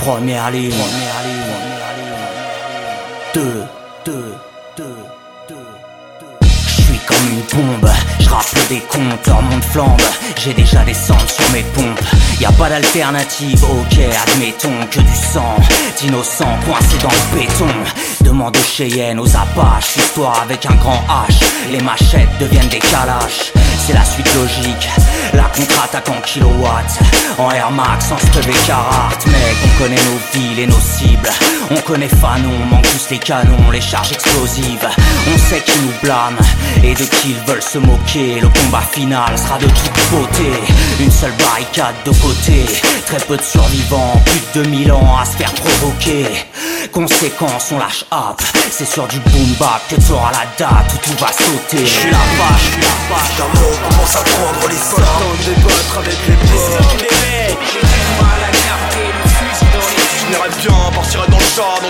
Première ligne. Première ligne. Deux, deux, deux, deux, deux. Je suis comme une bombe, je rappelle des comptes, monde flambe, j'ai déjà des cendres sur mes pompes. Y a pas d'alternative, ok, admettons que du sang d'innocents coincés dans le béton. Demande aux Cheyennes, aux Apaches, histoire avec un grand H. Les machettes deviennent des calaches, c'est la suite logique. La contre-attaque en kilowatts, en Air Max, en Steve Carhartt. Mec, connaît nos villes et nos cibles. On connaît Fanon, manque tous les canons, les charges explosives. On sait qui nous blâme et de qui ils veulent se moquer. Le combat final sera de toute beauté. Une seule barricade de côté. Très peu de survivants, plus de 2000 ans à se faire provoquer. Conséquence, on lâche up. C'est sur du boom bap que t'auras la date où tout va sauter. Je suis la vache, je suis la vache. D'un mot commence à prendre de débattre avec les potes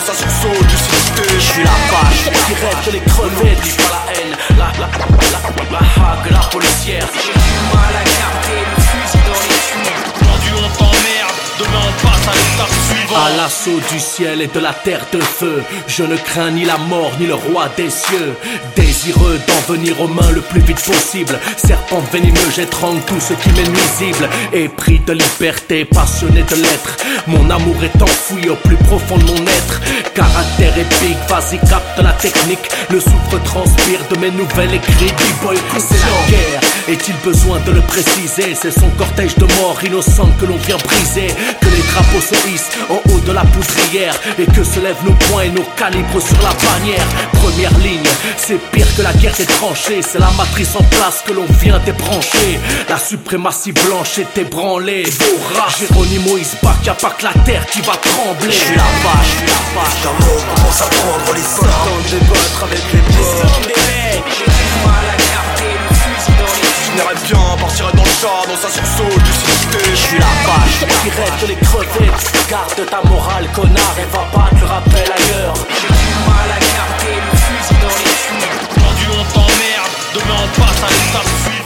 Je suis la vache. Direct les crevettes, dis pas la haine La, la, la, la, la hague, la policière À l'assaut du ciel et de la terre de feu, je ne crains ni la mort ni le roi des cieux. Désireux d'en venir aux mains le plus vite possible, serpent venimeux, j'étrangle tout ce qui m'est nuisible. Épris de liberté, passionné de l'être, mon amour est enfoui au plus profond de mon être. Caractère épique, vas-y capte la technique, le souffle transpire de mes nouvelles écrites. B-boy c'est la guerre, est-il besoin de le préciser? C'est son cortège de morts innocentes que l'on vient briser, que les drapeaux se hissent en haut de la poudrière et que se lèvent nos poings et nos calibres sur la bannière. Première ligne, c'est pire que la guerre des tranchées, c'est la matrice en place que l'on vient débrancher. La suprématie blanche est ébranlée. Rats, Géronimo is back, y'a pas que la terre qui va trembler. Je suis la vache, la vache. D'un mot commence à prendre les vache. Direct les crevettes, garde ta morale connard et va pas te rappel ailleurs J'ai du mal à capter le fusil dans les tuyaux Aujourd'hui on t'emmerde, demain on passe à l'étape.